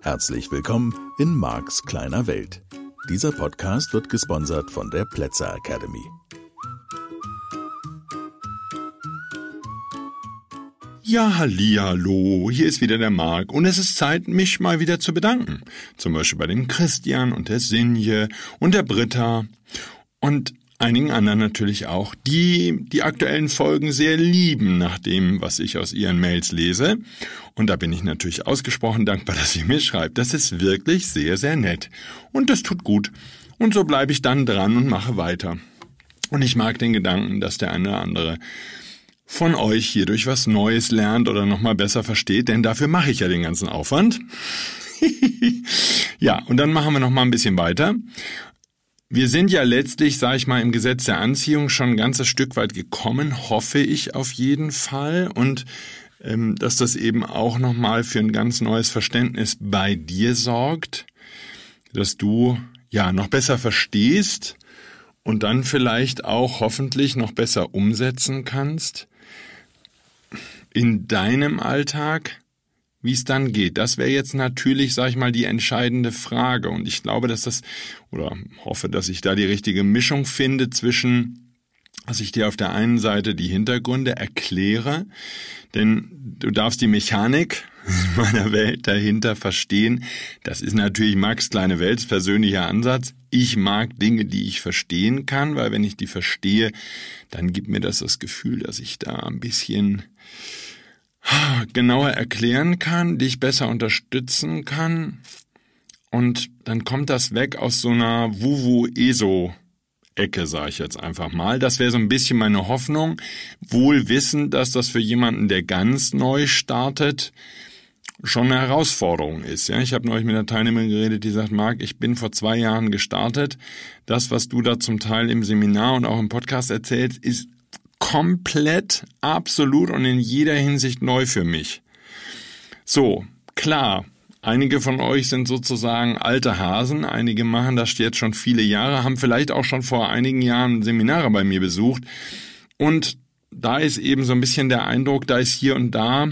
Herzlich willkommen in Marks kleiner Welt. Dieser Podcast wird gesponsert von der Plätzer Academy. Ja, hallo, hier ist wieder der Marc und es ist Zeit, mich mal wieder zu bedanken. Zum Beispiel bei dem Christian und der Sinje und der Britta und einigen anderen natürlich auch, die die aktuellen Folgen sehr lieben nach dem, was ich aus ihren Mails lese. Und da bin ich natürlich ausgesprochen dankbar, dass ihr mir schreibt. Das ist wirklich sehr, sehr nett. Und das tut gut. Und so bleibe ich dann dran und mache weiter. Und ich mag den Gedanken, dass der eine oder andere von euch hierdurch was Neues lernt oder nochmal besser versteht, denn dafür mache ich ja den ganzen Aufwand. ja, und dann machen wir nochmal ein bisschen weiter. Wir sind ja letztlich, sage ich mal, im Gesetz der Anziehung schon ein ganzes Stück weit gekommen, hoffe ich auf jeden Fall. Und ähm, dass das eben auch nochmal für ein ganz neues Verständnis bei dir sorgt, dass du ja noch besser verstehst und dann vielleicht auch hoffentlich noch besser umsetzen kannst, in deinem Alltag, wie es dann geht. Das wäre jetzt natürlich, sag ich mal, die entscheidende Frage. Und ich glaube, dass das, oder hoffe, dass ich da die richtige Mischung finde zwischen dass ich dir auf der einen Seite die Hintergründe erkläre, denn du darfst die Mechanik meiner Welt dahinter verstehen. Das ist natürlich Max kleine Welts persönlicher Ansatz. Ich mag Dinge, die ich verstehen kann, weil wenn ich die verstehe, dann gibt mir das das Gefühl, dass ich da ein bisschen genauer erklären kann, dich besser unterstützen kann. Und dann kommt das weg aus so einer Wuwu-ESO Ecke, sage ich jetzt einfach mal. Das wäre so ein bisschen meine Hoffnung. Wohl wissend, dass das für jemanden, der ganz neu startet, schon eine Herausforderung ist. Ja, ich habe neulich mit einer Teilnehmerin geredet, die sagt, Marc, ich bin vor zwei Jahren gestartet. Das, was du da zum Teil im Seminar und auch im Podcast erzählst, ist komplett, absolut und in jeder Hinsicht neu für mich. So, klar, einige von euch sind sozusagen alte Hasen, einige machen das jetzt schon viele Jahre, haben vielleicht auch schon vor einigen Jahren Seminare bei mir besucht und da ist eben so ein bisschen der Eindruck, da ist hier und da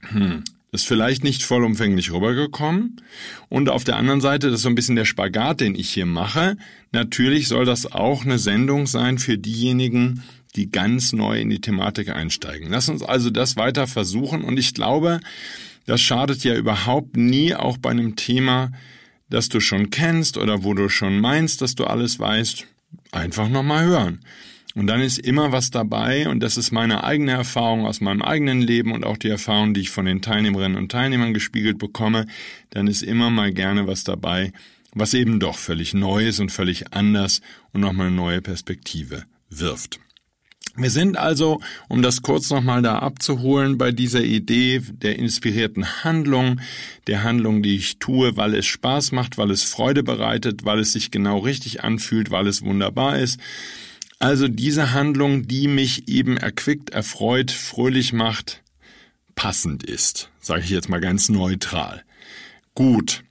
hm, ist vielleicht nicht vollumfänglich rübergekommen. Und auf der anderen Seite, das ist so ein bisschen der Spagat, den ich hier mache. Natürlich soll das auch eine Sendung sein für diejenigen, die ganz neu in die Thematik einsteigen. Lass uns also das weiter versuchen und ich glaube, das schadet ja überhaupt nie, auch bei einem Thema, das du schon kennst oder wo du schon meinst, dass du alles weißt, einfach nochmal hören. Und dann ist immer was dabei, und das ist meine eigene Erfahrung aus meinem eigenen Leben und auch die Erfahrung, die ich von den Teilnehmerinnen und Teilnehmern gespiegelt bekomme, dann ist immer mal gerne was dabei, was eben doch völlig neu ist und völlig anders und nochmal eine neue Perspektive wirft. Wir sind also, um das kurz nochmal da abzuholen, bei dieser Idee der inspirierten Handlung, der Handlung, die ich tue, weil es Spaß macht, weil es Freude bereitet, weil es sich genau richtig anfühlt, weil es wunderbar ist. Also diese Handlung, die mich eben erquickt, erfreut, fröhlich macht, passend ist, sage ich jetzt mal ganz neutral. Gut.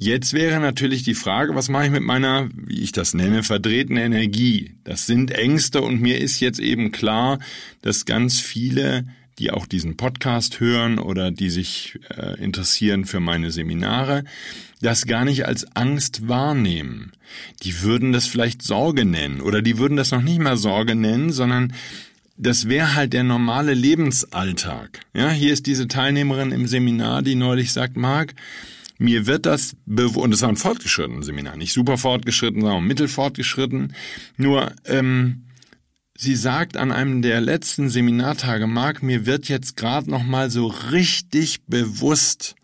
Jetzt wäre natürlich die Frage, was mache ich mit meiner, wie ich das nenne, verdrehten Energie? Das sind Ängste und mir ist jetzt eben klar, dass ganz viele, die auch diesen Podcast hören oder die sich äh, interessieren für meine Seminare, das gar nicht als Angst wahrnehmen. Die würden das vielleicht Sorge nennen oder die würden das noch nicht mal Sorge nennen, sondern das wäre halt der normale Lebensalltag. Ja, hier ist diese Teilnehmerin im Seminar, die neulich sagt, Marc, mir wird das und es war ein fortgeschrittenes Seminar, nicht super fortgeschritten, sondern mittel fortgeschritten. Nur ähm, sie sagt an einem der letzten Seminartage, Marc, mir wird jetzt gerade noch mal so richtig bewusst,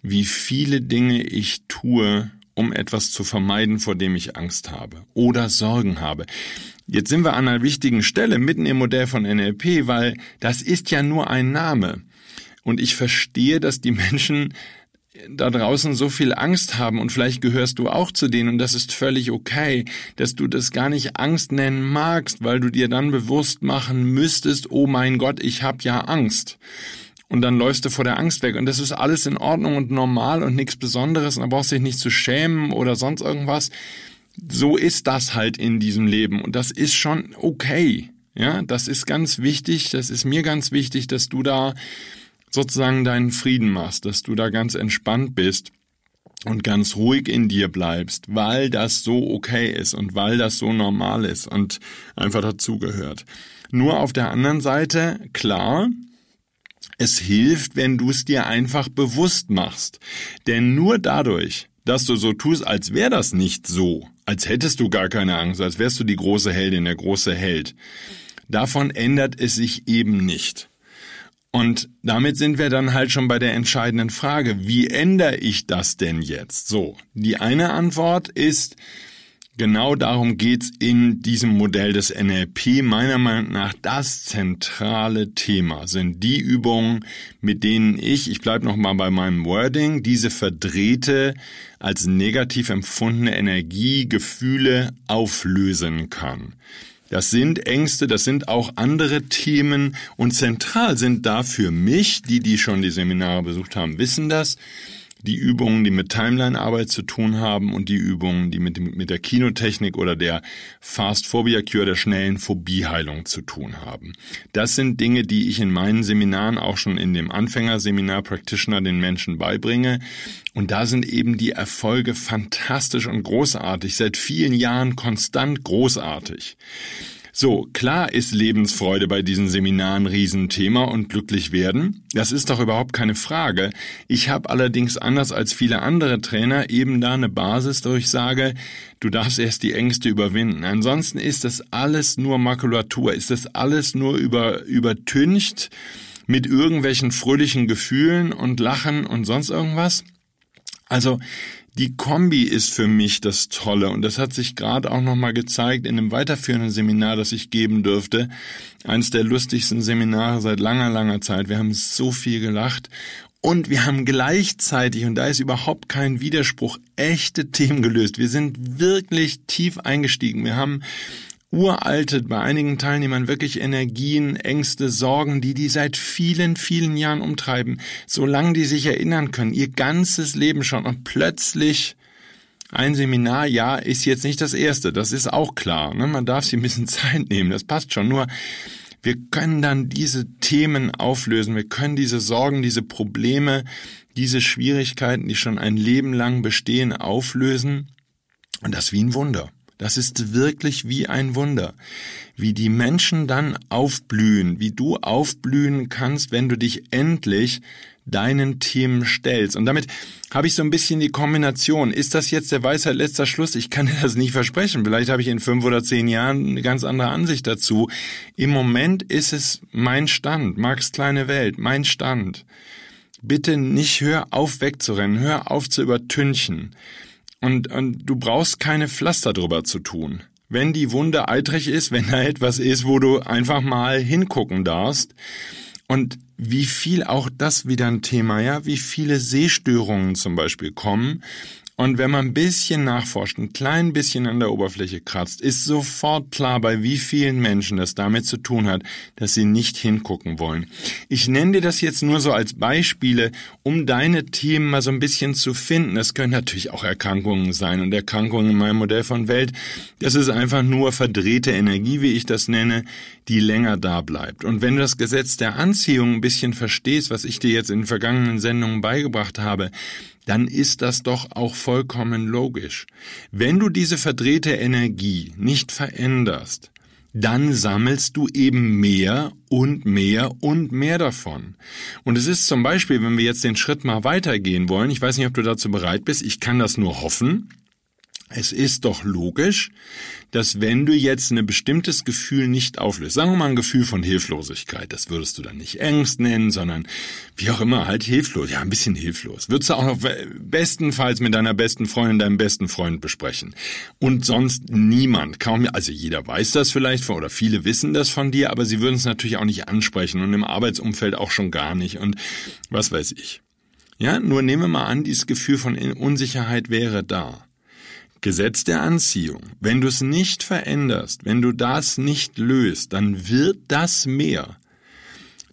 wie viele Dinge ich tue, um etwas zu vermeiden, vor dem ich Angst habe oder Sorgen habe. Jetzt sind wir an einer wichtigen Stelle mitten im Modell von NLP, weil das ist ja nur ein Name. Und ich verstehe, dass die Menschen da draußen so viel Angst haben und vielleicht gehörst du auch zu denen und das ist völlig okay, dass du das gar nicht Angst nennen magst, weil du dir dann bewusst machen müsstest, oh mein Gott, ich hab ja Angst. Und dann läufst du vor der Angst weg und das ist alles in Ordnung und normal und nichts Besonderes und da brauchst du dich nicht zu schämen oder sonst irgendwas. so ist das halt in diesem Leben und das ist schon okay. Ja, das ist ganz wichtig, das ist mir ganz wichtig, dass du da sozusagen deinen Frieden machst, dass du da ganz entspannt bist und ganz ruhig in dir bleibst, weil das so okay ist und weil das so normal ist und einfach dazugehört. Nur auf der anderen Seite, klar, es hilft, wenn du es dir einfach bewusst machst. Denn nur dadurch, dass du so tust, als wäre das nicht so, als hättest du gar keine Angst, als wärst du die große Heldin, der große Held, davon ändert es sich eben nicht. Und damit sind wir dann halt schon bei der entscheidenden Frage, wie ändere ich das denn jetzt? So, die eine Antwort ist, genau darum geht's in diesem Modell des NLP. Meiner Meinung nach das zentrale Thema sind die Übungen, mit denen ich, ich bleibe nochmal bei meinem Wording, diese verdrehte, als negativ empfundene Energie, Gefühle auflösen kann. Das sind Ängste, das sind auch andere Themen. Und zentral sind da für mich, die, die schon die Seminare besucht haben, wissen das, die Übungen, die mit Timeline-Arbeit zu tun haben und die Übungen, die mit, mit der Kinotechnik oder der Fast Phobia Cure, der schnellen Phobieheilung zu tun haben. Das sind Dinge, die ich in meinen Seminaren auch schon in dem Anfängerseminar Practitioner den Menschen beibringe. Und da sind eben die Erfolge fantastisch und großartig, seit vielen Jahren konstant großartig. So, klar ist Lebensfreude bei diesen Seminaren Riesenthema und glücklich werden. Das ist doch überhaupt keine Frage. Ich habe allerdings anders als viele andere Trainer eben da eine Basis, wo ich sage, du darfst erst die Ängste überwinden. Ansonsten ist das alles nur Makulatur, ist das alles nur über, übertüncht mit irgendwelchen fröhlichen Gefühlen und Lachen und sonst irgendwas. Also die Kombi ist für mich das Tolle und das hat sich gerade auch nochmal gezeigt in einem weiterführenden Seminar, das ich geben dürfte. Eines der lustigsten Seminare seit langer, langer Zeit. Wir haben so viel gelacht und wir haben gleichzeitig, und da ist überhaupt kein Widerspruch, echte Themen gelöst. Wir sind wirklich tief eingestiegen. Wir haben uralte, bei einigen Teilnehmern wirklich Energien, Ängste, Sorgen, die die seit vielen, vielen Jahren umtreiben, solange die sich erinnern können, ihr ganzes Leben schon und plötzlich ein Seminar, ja, ist jetzt nicht das erste, das ist auch klar. Ne? Man darf sich ein bisschen Zeit nehmen, das passt schon. Nur wir können dann diese Themen auflösen, wir können diese Sorgen, diese Probleme, diese Schwierigkeiten, die schon ein Leben lang bestehen, auflösen. Und das wie ein Wunder. Das ist wirklich wie ein Wunder, wie die Menschen dann aufblühen, wie du aufblühen kannst, wenn du dich endlich deinen Themen stellst. Und damit habe ich so ein bisschen die Kombination. Ist das jetzt der Weisheit letzter Schluss? Ich kann dir das nicht versprechen. Vielleicht habe ich in fünf oder zehn Jahren eine ganz andere Ansicht dazu. Im Moment ist es mein Stand, Marx kleine Welt, mein Stand. Bitte nicht hör auf wegzurennen, hör auf zu übertünchen. Und, und du brauchst keine Pflaster drüber zu tun. Wenn die Wunde eitrig ist, wenn da etwas ist, wo du einfach mal hingucken darfst. Und wie viel auch das wieder ein Thema, ja, wie viele Sehstörungen zum Beispiel kommen, und wenn man ein bisschen nachforscht, ein klein bisschen an der Oberfläche kratzt, ist sofort klar, bei wie vielen Menschen das damit zu tun hat, dass sie nicht hingucken wollen. Ich nenne dir das jetzt nur so als Beispiele, um deine Themen mal so ein bisschen zu finden. Das können natürlich auch Erkrankungen sein und Erkrankungen in meinem Modell von Welt. Das ist einfach nur verdrehte Energie, wie ich das nenne, die länger da bleibt. Und wenn du das Gesetz der Anziehung ein bisschen verstehst, was ich dir jetzt in vergangenen Sendungen beigebracht habe, dann ist das doch auch vollkommen logisch. Wenn du diese verdrehte Energie nicht veränderst, dann sammelst du eben mehr und mehr und mehr davon. Und es ist zum Beispiel, wenn wir jetzt den Schritt mal weitergehen wollen, ich weiß nicht, ob du dazu bereit bist, ich kann das nur hoffen, es ist doch logisch, dass wenn du jetzt ein bestimmtes Gefühl nicht auflöst, sagen wir mal ein Gefühl von Hilflosigkeit, das würdest du dann nicht Ängst nennen, sondern wie auch immer, halt hilflos, ja, ein bisschen hilflos. Würdest du auch noch bestenfalls mit deiner besten Freundin, deinem besten Freund besprechen. Und sonst niemand, kaum, also jeder weiß das vielleicht oder viele wissen das von dir, aber sie würden es natürlich auch nicht ansprechen und im Arbeitsumfeld auch schon gar nicht und was weiß ich. Ja, nur nehmen wir mal an, dieses Gefühl von Unsicherheit wäre da. Gesetz der Anziehung. Wenn du es nicht veränderst, wenn du das nicht löst, dann wird das mehr.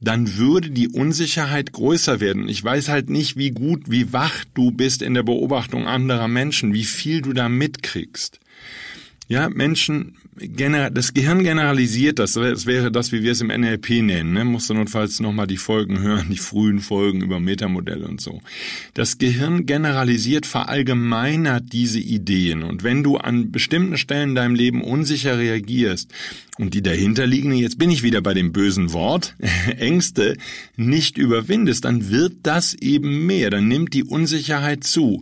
Dann würde die Unsicherheit größer werden. Ich weiß halt nicht, wie gut, wie wach du bist in der Beobachtung anderer Menschen, wie viel du da mitkriegst. Ja, Menschen, das Gehirn generalisiert das. Das wäre das, wie wir es im NLP nennen. Ne? Musst du notfalls nochmal die Folgen hören, die frühen Folgen über Metamodelle und so. Das Gehirn generalisiert, verallgemeinert diese Ideen. Und wenn du an bestimmten Stellen in deinem Leben unsicher reagierst und die dahinterliegende, jetzt bin ich wieder bei dem bösen Wort, Ängste nicht überwindest, dann wird das eben mehr. Dann nimmt die Unsicherheit zu.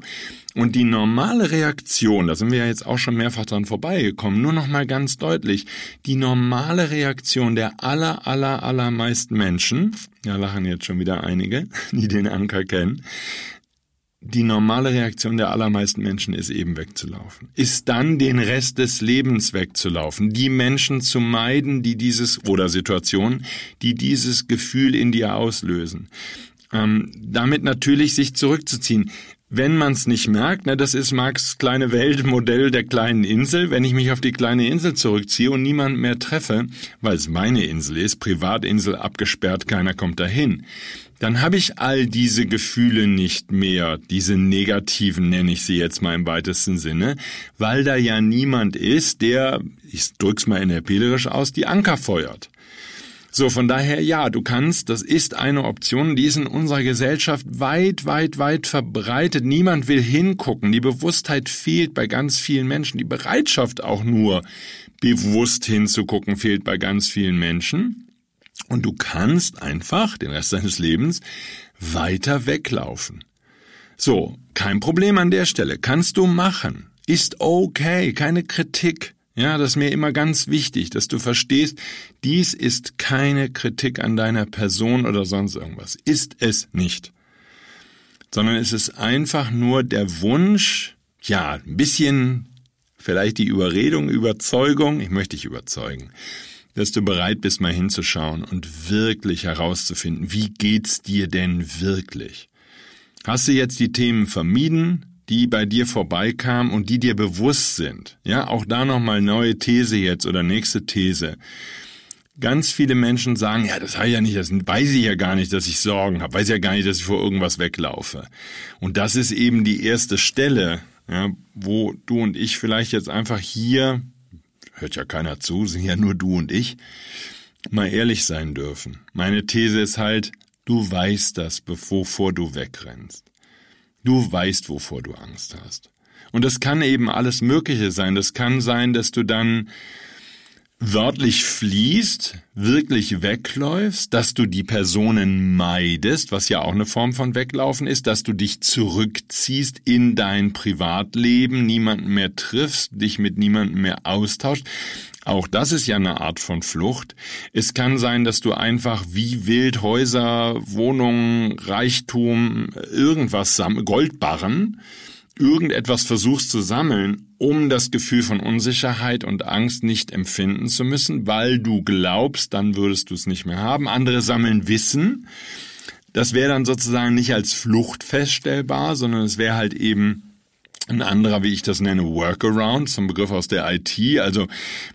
Und die normale Reaktion, da sind wir ja jetzt auch schon mehrfach dran vorbeigekommen, nur noch mal ganz deutlich, die normale Reaktion der aller, aller, allermeisten Menschen, ja lachen jetzt schon wieder einige, die den Anker kennen, die normale Reaktion der allermeisten Menschen ist eben wegzulaufen. Ist dann den Rest des Lebens wegzulaufen, die Menschen zu meiden, die dieses oder Situationen, die dieses Gefühl in dir auslösen. Ähm, damit natürlich sich zurückzuziehen wenn man es nicht merkt, ne, das ist Marx kleine Weltmodell der kleinen Insel, wenn ich mich auf die kleine Insel zurückziehe und niemand mehr treffe, weil es meine Insel ist, Privatinsel abgesperrt, keiner kommt dahin, dann habe ich all diese Gefühle nicht mehr, diese negativen nenne ich sie jetzt mal im weitesten Sinne, weil da ja niemand ist, der, ich drück's mal enerpelerisch aus, die Anker feuert. So, von daher ja, du kannst, das ist eine Option, die ist in unserer Gesellschaft weit, weit, weit verbreitet. Niemand will hingucken. Die Bewusstheit fehlt bei ganz vielen Menschen. Die Bereitschaft auch nur bewusst hinzugucken fehlt bei ganz vielen Menschen. Und du kannst einfach den Rest deines Lebens weiter weglaufen. So, kein Problem an der Stelle. Kannst du machen. Ist okay, keine Kritik. Ja, das ist mir immer ganz wichtig, dass du verstehst, dies ist keine Kritik an deiner Person oder sonst irgendwas. Ist es nicht. Sondern es ist einfach nur der Wunsch, ja, ein bisschen vielleicht die Überredung, Überzeugung, ich möchte dich überzeugen, dass du bereit bist, mal hinzuschauen und wirklich herauszufinden, wie geht's dir denn wirklich? Hast du jetzt die Themen vermieden? Die bei dir vorbeikamen und die dir bewusst sind. Ja, auch da nochmal neue These jetzt oder nächste These. Ganz viele Menschen sagen, ja, das habe ich ja nicht, das weiß ich ja gar nicht, dass ich Sorgen habe, weiß ja gar nicht, dass ich vor irgendwas weglaufe. Und das ist eben die erste Stelle, ja, wo du und ich vielleicht jetzt einfach hier, hört ja keiner zu, sind ja nur du und ich, mal ehrlich sein dürfen. Meine These ist halt, du weißt das, bevor du wegrennst. Du weißt, wovor du Angst hast. Und das kann eben alles Mögliche sein. Das kann sein, dass du dann wörtlich fließt, wirklich wegläufst, dass du die Personen meidest, was ja auch eine Form von Weglaufen ist, dass du dich zurückziehst in dein Privatleben, niemanden mehr triffst, dich mit niemandem mehr austauscht. Auch das ist ja eine Art von Flucht. Es kann sein, dass du einfach wie wild Häuser, Wohnungen, Reichtum, irgendwas Goldbarren, irgendetwas versuchst zu sammeln, um das Gefühl von Unsicherheit und Angst nicht empfinden zu müssen, weil du glaubst, dann würdest du es nicht mehr haben. Andere sammeln Wissen. Das wäre dann sozusagen nicht als Flucht feststellbar, sondern es wäre halt eben ein anderer, wie ich das nenne, Workaround, zum Begriff aus der IT. Also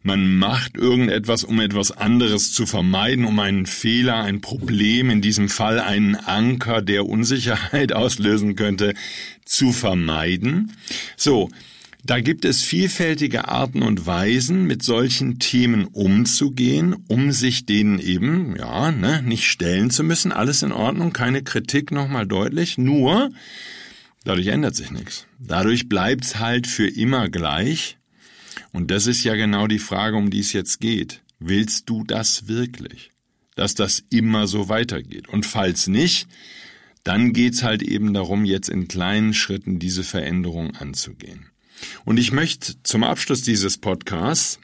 man macht irgendetwas, um etwas anderes zu vermeiden, um einen Fehler, ein Problem, in diesem Fall einen Anker, der Unsicherheit auslösen könnte, zu vermeiden. So. Da gibt es vielfältige Arten und Weisen, mit solchen Themen umzugehen, um sich denen eben, ja, ne, nicht stellen zu müssen. Alles in Ordnung, keine Kritik nochmal deutlich. Nur, Dadurch ändert sich nichts. Dadurch bleibt's halt für immer gleich. Und das ist ja genau die Frage, um die es jetzt geht. Willst du das wirklich? Dass das immer so weitergeht? Und falls nicht, dann geht's halt eben darum, jetzt in kleinen Schritten diese Veränderung anzugehen. Und ich möchte zum Abschluss dieses Podcasts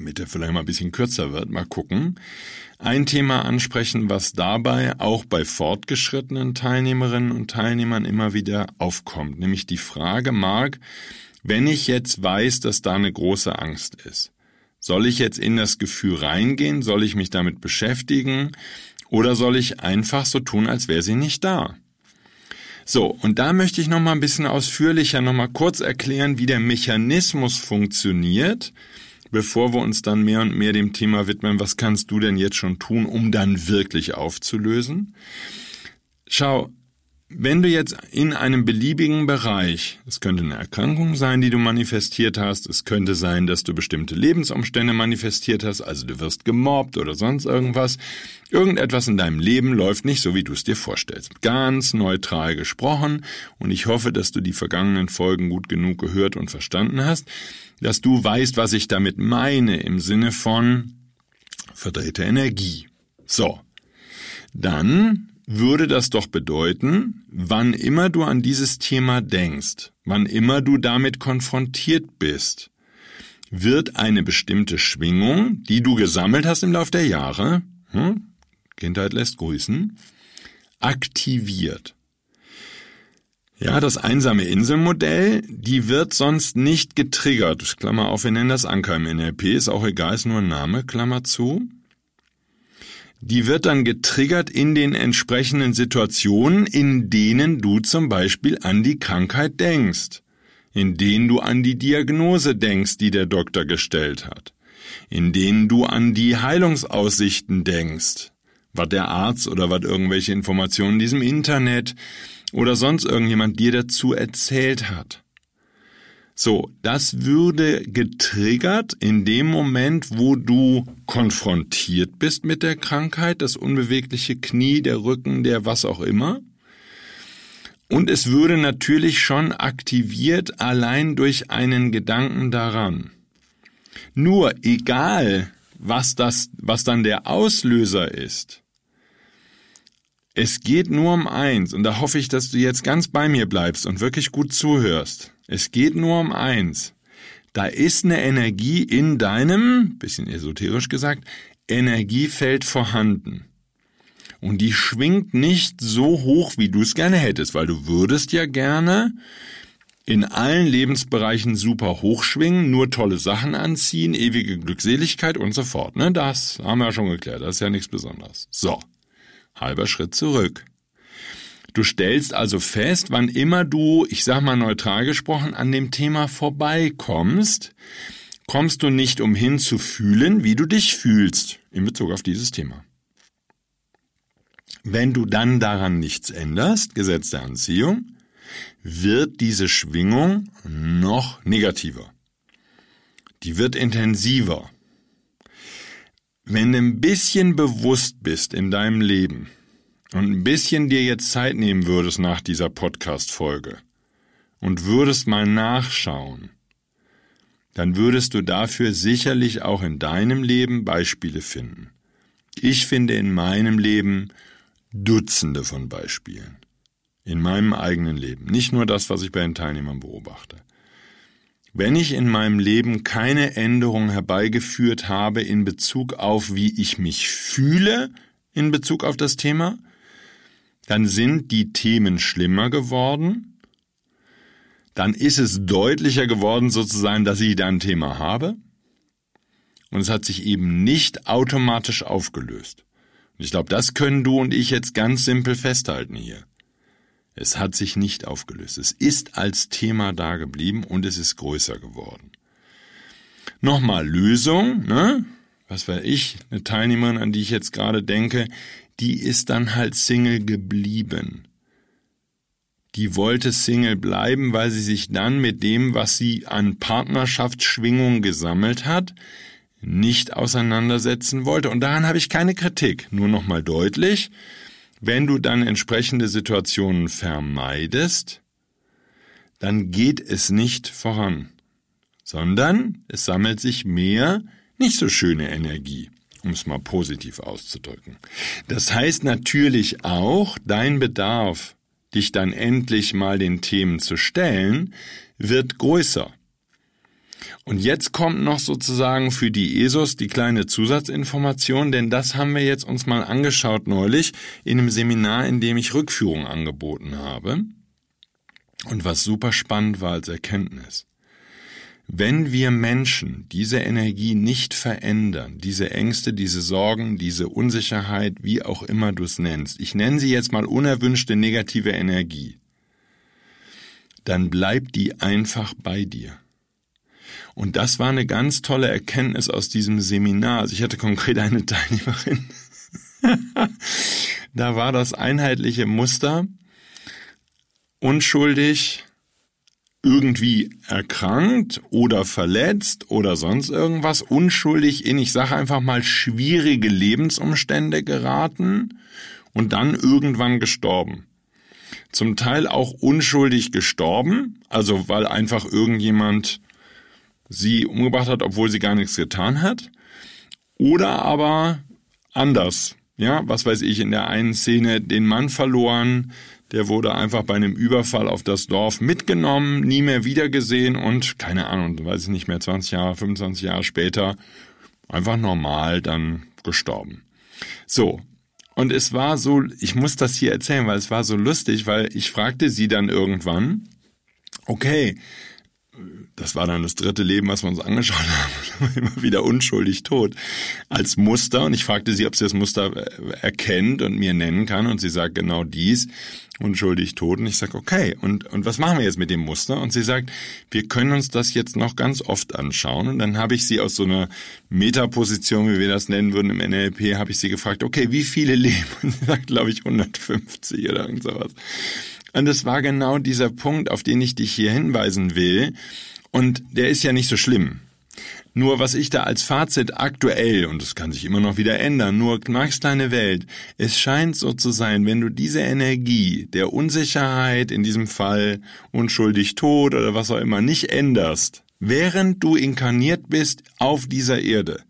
damit er vielleicht mal ein bisschen kürzer wird, mal gucken, ein Thema ansprechen, was dabei auch bei fortgeschrittenen Teilnehmerinnen und Teilnehmern immer wieder aufkommt, nämlich die Frage, Mark, wenn ich jetzt weiß, dass da eine große Angst ist, soll ich jetzt in das Gefühl reingehen, soll ich mich damit beschäftigen? Oder soll ich einfach so tun, als wäre sie nicht da? So, und da möchte ich noch mal ein bisschen ausführlicher noch mal kurz erklären, wie der Mechanismus funktioniert, bevor wir uns dann mehr und mehr dem Thema widmen, was kannst du denn jetzt schon tun, um dann wirklich aufzulösen? Schau, wenn du jetzt in einem beliebigen Bereich, es könnte eine Erkrankung sein, die du manifestiert hast, es könnte sein, dass du bestimmte Lebensumstände manifestiert hast, also du wirst gemobbt oder sonst irgendwas, irgendetwas in deinem Leben läuft nicht so, wie du es dir vorstellst. Ganz neutral gesprochen und ich hoffe, dass du die vergangenen Folgen gut genug gehört und verstanden hast, dass du weißt, was ich damit meine im Sinne von verdrehte Energie. So. Dann würde das doch bedeuten, wann immer du an dieses Thema denkst, wann immer du damit konfrontiert bist, wird eine bestimmte Schwingung, die du gesammelt hast im Laufe der Jahre, hm, Kindheit lässt grüßen, aktiviert. Ja, das einsame Inselmodell, die wird sonst nicht getriggert. Klammer auf, wir nennen das Anker im NLP, ist auch egal, ist nur ein Name, Klammer zu die wird dann getriggert in den entsprechenden Situationen, in denen du zum Beispiel an die Krankheit denkst, in denen du an die Diagnose denkst, die der Doktor gestellt hat, in denen du an die Heilungsaussichten denkst, was der Arzt oder was irgendwelche Informationen in diesem Internet oder sonst irgendjemand dir dazu erzählt hat. So, das würde getriggert in dem Moment, wo du konfrontiert bist mit der Krankheit, das unbewegliche Knie, der Rücken, der was auch immer. Und es würde natürlich schon aktiviert allein durch einen Gedanken daran. Nur egal, was das, was dann der Auslöser ist. Es geht nur um eins, und da hoffe ich, dass du jetzt ganz bei mir bleibst und wirklich gut zuhörst. Es geht nur um eins. Da ist eine Energie in deinem, bisschen esoterisch gesagt, Energiefeld vorhanden. Und die schwingt nicht so hoch, wie du es gerne hättest, weil du würdest ja gerne in allen Lebensbereichen super hoch schwingen, nur tolle Sachen anziehen, ewige Glückseligkeit und so fort. Ne? Das haben wir ja schon geklärt, das ist ja nichts Besonderes. So, halber Schritt zurück. Du stellst also fest, wann immer du, ich sag mal neutral gesprochen, an dem Thema vorbeikommst, kommst du nicht umhin zu fühlen, wie du dich fühlst in Bezug auf dieses Thema. Wenn du dann daran nichts änderst, Gesetz der Anziehung, wird diese Schwingung noch negativer. Die wird intensiver. Wenn du ein bisschen bewusst bist in deinem Leben, und ein bisschen dir jetzt Zeit nehmen würdest nach dieser Podcast-Folge und würdest mal nachschauen, dann würdest du dafür sicherlich auch in deinem Leben Beispiele finden. Ich finde in meinem Leben Dutzende von Beispielen. In meinem eigenen Leben. Nicht nur das, was ich bei den Teilnehmern beobachte. Wenn ich in meinem Leben keine Änderung herbeigeführt habe in Bezug auf, wie ich mich fühle in Bezug auf das Thema, dann sind die Themen schlimmer geworden, dann ist es deutlicher geworden sozusagen, dass ich da ein Thema habe und es hat sich eben nicht automatisch aufgelöst. Und ich glaube, das können du und ich jetzt ganz simpel festhalten hier. Es hat sich nicht aufgelöst. Es ist als Thema da geblieben und es ist größer geworden. Nochmal Lösung, ne? Was weiß ich, eine Teilnehmerin, an die ich jetzt gerade denke, die ist dann halt Single geblieben. Die wollte Single bleiben, weil sie sich dann mit dem, was sie an Partnerschaftsschwingung gesammelt hat, nicht auseinandersetzen wollte. Und daran habe ich keine Kritik. Nur nochmal deutlich, wenn du dann entsprechende Situationen vermeidest, dann geht es nicht voran, sondern es sammelt sich mehr nicht so schöne Energie um es mal positiv auszudrücken. Das heißt natürlich auch, dein Bedarf, dich dann endlich mal den Themen zu stellen, wird größer. Und jetzt kommt noch sozusagen für die ESOS die kleine Zusatzinformation, denn das haben wir jetzt uns mal angeschaut neulich in einem Seminar, in dem ich Rückführung angeboten habe. Und was super spannend war als Erkenntnis. Wenn wir Menschen diese Energie nicht verändern, diese Ängste, diese Sorgen, diese Unsicherheit, wie auch immer du es nennst, ich nenne sie jetzt mal unerwünschte negative Energie, dann bleibt die einfach bei dir. Und das war eine ganz tolle Erkenntnis aus diesem Seminar. Also ich hatte konkret eine Teilnehmerin. da war das einheitliche Muster, unschuldig, irgendwie erkrankt oder verletzt oder sonst irgendwas, unschuldig in, ich sage einfach mal, schwierige Lebensumstände geraten und dann irgendwann gestorben. Zum Teil auch unschuldig gestorben, also weil einfach irgendjemand sie umgebracht hat, obwohl sie gar nichts getan hat. Oder aber anders. Ja, was weiß ich, in der einen Szene den Mann verloren, der wurde einfach bei einem Überfall auf das Dorf mitgenommen, nie mehr wiedergesehen und keine Ahnung, weiß ich nicht mehr, 20 Jahre, 25 Jahre später einfach normal dann gestorben. So. Und es war so, ich muss das hier erzählen, weil es war so lustig, weil ich fragte sie dann irgendwann, okay, das war dann das dritte Leben, was wir uns angeschaut haben, immer wieder unschuldig tot, als Muster. Und ich fragte sie, ob sie das Muster äh, erkennt und mir nennen kann. Und sie sagt genau dies, unschuldig tot. Und ich sage, okay, und, und was machen wir jetzt mit dem Muster? Und sie sagt, wir können uns das jetzt noch ganz oft anschauen. Und dann habe ich sie aus so einer Metaposition, wie wir das nennen würden im NLP, habe ich sie gefragt, okay, wie viele leben? Und sie sagt, glaube ich, 150 oder irgend sowas. Und es war genau dieser Punkt, auf den ich dich hier hinweisen will. Und der ist ja nicht so schlimm. Nur was ich da als Fazit aktuell, und das kann sich immer noch wieder ändern, nur Max deine Welt, es scheint so zu sein, wenn du diese Energie der Unsicherheit, in diesem Fall unschuldig tot oder was auch immer, nicht änderst, während du inkarniert bist auf dieser Erde,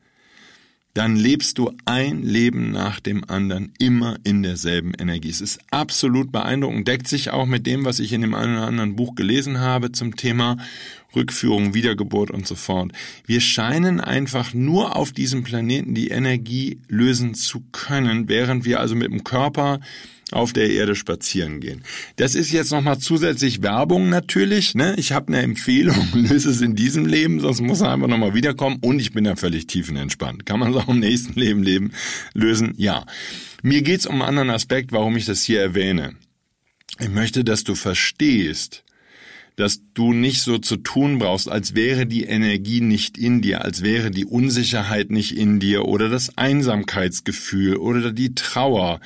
dann lebst du ein Leben nach dem anderen immer in derselben Energie. Es ist absolut beeindruckend, deckt sich auch mit dem, was ich in dem einen oder anderen Buch gelesen habe zum Thema Rückführung, Wiedergeburt und so fort. Wir scheinen einfach nur auf diesem Planeten die Energie lösen zu können, während wir also mit dem Körper auf der Erde spazieren gehen. Das ist jetzt nochmal zusätzlich Werbung natürlich. Ne? Ich habe eine Empfehlung, löse es in diesem Leben, sonst muss er einfach nochmal wiederkommen und ich bin da völlig tiefenentspannt. Kann man es auch im nächsten Leben leben, lösen? Ja. Mir geht's um einen anderen Aspekt, warum ich das hier erwähne. Ich möchte, dass du verstehst, dass du nicht so zu tun brauchst, als wäre die Energie nicht in dir, als wäre die Unsicherheit nicht in dir oder das Einsamkeitsgefühl oder die Trauer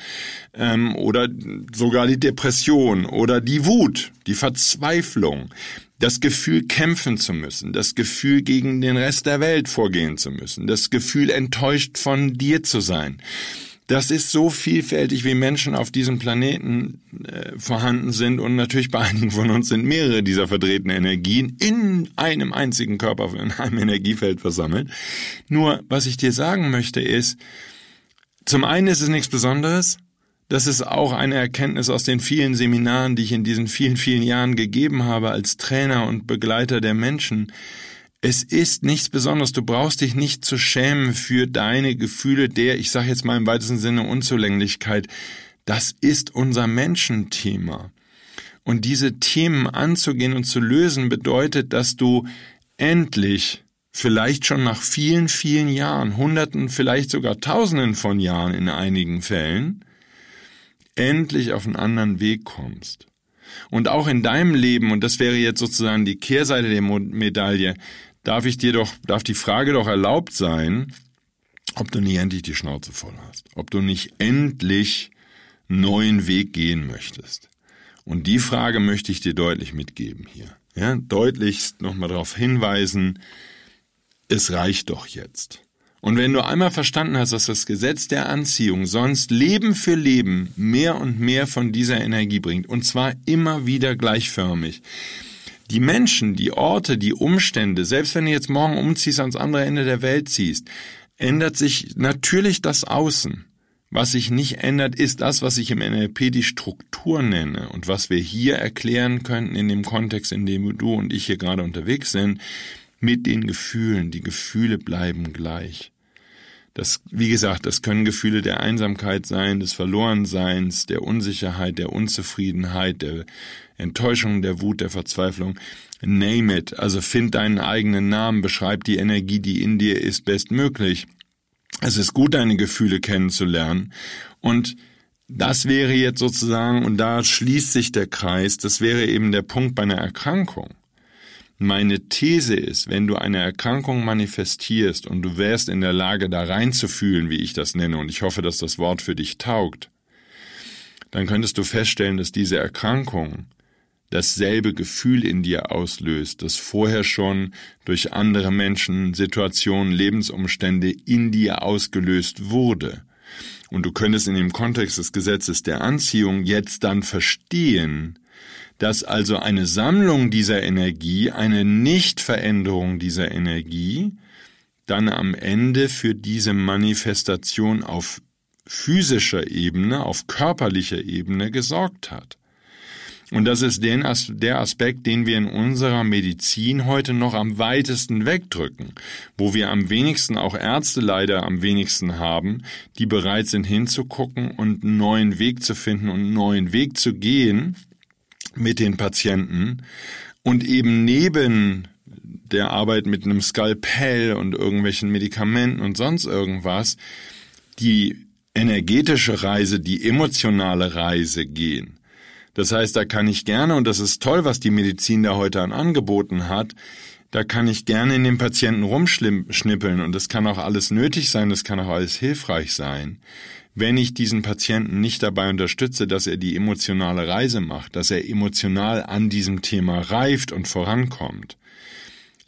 ähm, oder sogar die Depression oder die Wut, die Verzweiflung, das Gefühl kämpfen zu müssen, das Gefühl gegen den Rest der Welt vorgehen zu müssen, das Gefühl enttäuscht von dir zu sein. Das ist so vielfältig, wie Menschen auf diesem Planeten äh, vorhanden sind und natürlich bei einigen von uns sind mehrere dieser verdrehten Energien in einem einzigen Körper, in einem Energiefeld versammelt. Nur, was ich dir sagen möchte ist, zum einen ist es nichts Besonderes, das ist auch eine Erkenntnis aus den vielen Seminaren, die ich in diesen vielen, vielen Jahren gegeben habe als Trainer und Begleiter der Menschen. Es ist nichts Besonderes. Du brauchst dich nicht zu schämen für deine Gefühle der, ich sage jetzt mal im weitesten Sinne, Unzulänglichkeit. Das ist unser Menschenthema. Und diese Themen anzugehen und zu lösen bedeutet, dass du endlich, vielleicht schon nach vielen, vielen Jahren, Hunderten, vielleicht sogar Tausenden von Jahren in einigen Fällen, endlich auf einen anderen Weg kommst. Und auch in deinem Leben, und das wäre jetzt sozusagen die Kehrseite der Medaille, darf ich dir doch, darf die Frage doch erlaubt sein, ob du nicht endlich die Schnauze voll hast, ob du nicht endlich neuen Weg gehen möchtest. Und die Frage möchte ich dir deutlich mitgeben hier. Ja, deutlichst nochmal darauf hinweisen, es reicht doch jetzt. Und wenn du einmal verstanden hast, dass das Gesetz der Anziehung sonst Leben für Leben mehr und mehr von dieser Energie bringt, und zwar immer wieder gleichförmig, die Menschen, die Orte, die Umstände, selbst wenn du jetzt morgen umziehst, ans andere Ende der Welt ziehst, ändert sich natürlich das Außen. Was sich nicht ändert, ist das, was ich im NLP die Struktur nenne und was wir hier erklären könnten in dem Kontext, in dem du und ich hier gerade unterwegs sind, mit den Gefühlen. Die Gefühle bleiben gleich. Das, wie gesagt, das können Gefühle der Einsamkeit sein, des Verlorenseins, der Unsicherheit, der Unzufriedenheit, der Enttäuschung, der Wut, der Verzweiflung. Name it. Also find deinen eigenen Namen, beschreib die Energie, die in dir ist, bestmöglich. Es ist gut, deine Gefühle kennenzulernen. Und das wäre jetzt sozusagen, und da schließt sich der Kreis, das wäre eben der Punkt bei einer Erkrankung. Meine These ist, wenn du eine Erkrankung manifestierst und du wärst in der Lage, da reinzufühlen, wie ich das nenne, und ich hoffe, dass das Wort für dich taugt, dann könntest du feststellen, dass diese Erkrankung dasselbe Gefühl in dir auslöst, das vorher schon durch andere Menschen, Situationen, Lebensumstände in dir ausgelöst wurde. Und du könntest in dem Kontext des Gesetzes der Anziehung jetzt dann verstehen, dass also eine Sammlung dieser Energie, eine Nichtveränderung dieser Energie, dann am Ende für diese Manifestation auf physischer Ebene, auf körperlicher Ebene gesorgt hat. Und das ist den, der Aspekt, den wir in unserer Medizin heute noch am weitesten wegdrücken, wo wir am wenigsten auch Ärzte leider am wenigsten haben, die bereit sind hinzugucken und einen neuen Weg zu finden und einen neuen Weg zu gehen mit den Patienten und eben neben der Arbeit mit einem Skalpell und irgendwelchen Medikamenten und sonst irgendwas die energetische Reise, die emotionale Reise gehen. Das heißt, da kann ich gerne, und das ist toll, was die Medizin da heute an Angeboten hat, da kann ich gerne in den Patienten rumschnippeln und das kann auch alles nötig sein, das kann auch alles hilfreich sein. Wenn ich diesen Patienten nicht dabei unterstütze, dass er die emotionale Reise macht, dass er emotional an diesem Thema reift und vorankommt,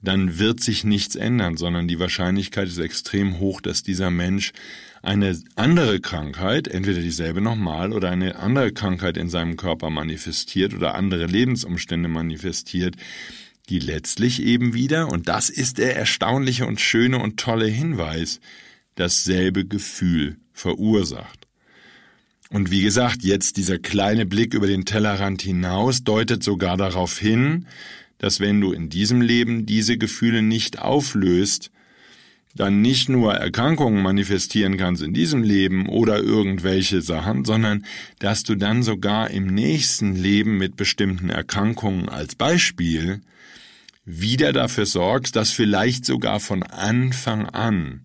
dann wird sich nichts ändern, sondern die Wahrscheinlichkeit ist extrem hoch, dass dieser Mensch eine andere Krankheit, entweder dieselbe nochmal oder eine andere Krankheit in seinem Körper manifestiert oder andere Lebensumstände manifestiert, die letztlich eben wieder, und das ist der erstaunliche und schöne und tolle Hinweis, dasselbe Gefühl verursacht. Und wie gesagt, jetzt dieser kleine Blick über den Tellerrand hinaus deutet sogar darauf hin, dass wenn du in diesem Leben diese Gefühle nicht auflöst, dann nicht nur Erkrankungen manifestieren kannst in diesem Leben oder irgendwelche Sachen, sondern dass du dann sogar im nächsten Leben mit bestimmten Erkrankungen als Beispiel wieder dafür sorgst, dass vielleicht sogar von Anfang an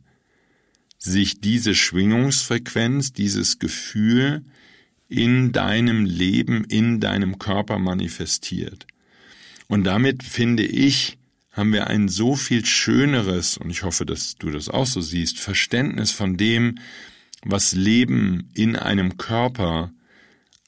sich diese Schwingungsfrequenz, dieses Gefühl in deinem Leben, in deinem Körper manifestiert. Und damit finde ich, haben wir ein so viel schöneres, und ich hoffe, dass du das auch so siehst, Verständnis von dem, was Leben in einem Körper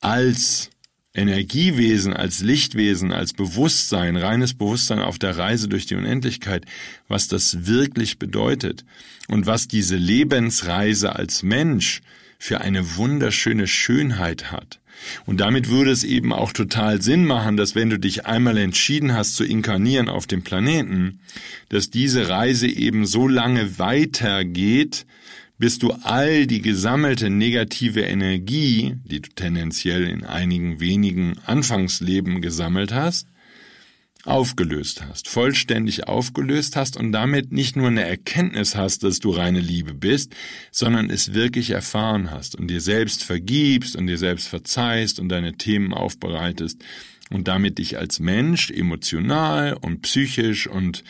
als Energiewesen, als Lichtwesen, als Bewusstsein, reines Bewusstsein auf der Reise durch die Unendlichkeit, was das wirklich bedeutet und was diese Lebensreise als Mensch für eine wunderschöne Schönheit hat. Und damit würde es eben auch total Sinn machen, dass wenn du dich einmal entschieden hast zu inkarnieren auf dem Planeten, dass diese Reise eben so lange weitergeht, bis du all die gesammelte negative Energie, die du tendenziell in einigen wenigen Anfangsleben gesammelt hast, aufgelöst hast, vollständig aufgelöst hast und damit nicht nur eine Erkenntnis hast, dass du reine Liebe bist, sondern es wirklich erfahren hast und dir selbst vergibst und dir selbst verzeihst und deine Themen aufbereitest und damit dich als Mensch emotional und psychisch und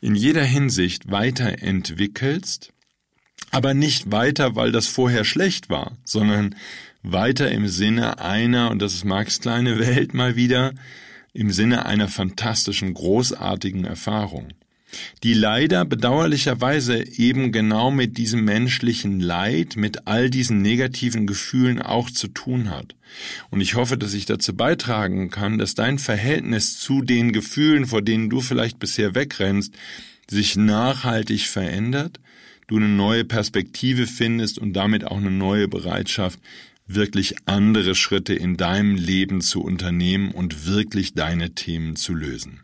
in jeder Hinsicht weiterentwickelst, aber nicht weiter, weil das vorher schlecht war, sondern weiter im Sinne einer, und das ist Marx kleine Welt mal wieder, im Sinne einer fantastischen, großartigen Erfahrung, die leider bedauerlicherweise eben genau mit diesem menschlichen Leid, mit all diesen negativen Gefühlen auch zu tun hat. Und ich hoffe, dass ich dazu beitragen kann, dass dein Verhältnis zu den Gefühlen, vor denen du vielleicht bisher wegrennst, sich nachhaltig verändert, du eine neue Perspektive findest und damit auch eine neue Bereitschaft, wirklich andere Schritte in deinem Leben zu unternehmen und wirklich deine Themen zu lösen.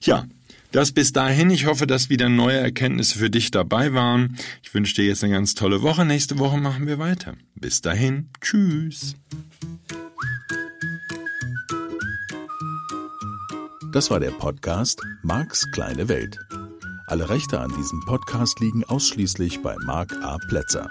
Ja, das bis dahin. Ich hoffe, dass wieder neue Erkenntnisse für dich dabei waren. Ich wünsche dir jetzt eine ganz tolle Woche. Nächste Woche machen wir weiter. Bis dahin. Tschüss. Das war der Podcast Marks kleine Welt. Alle Rechte an diesem Podcast liegen ausschließlich bei Mark A. Plätzer.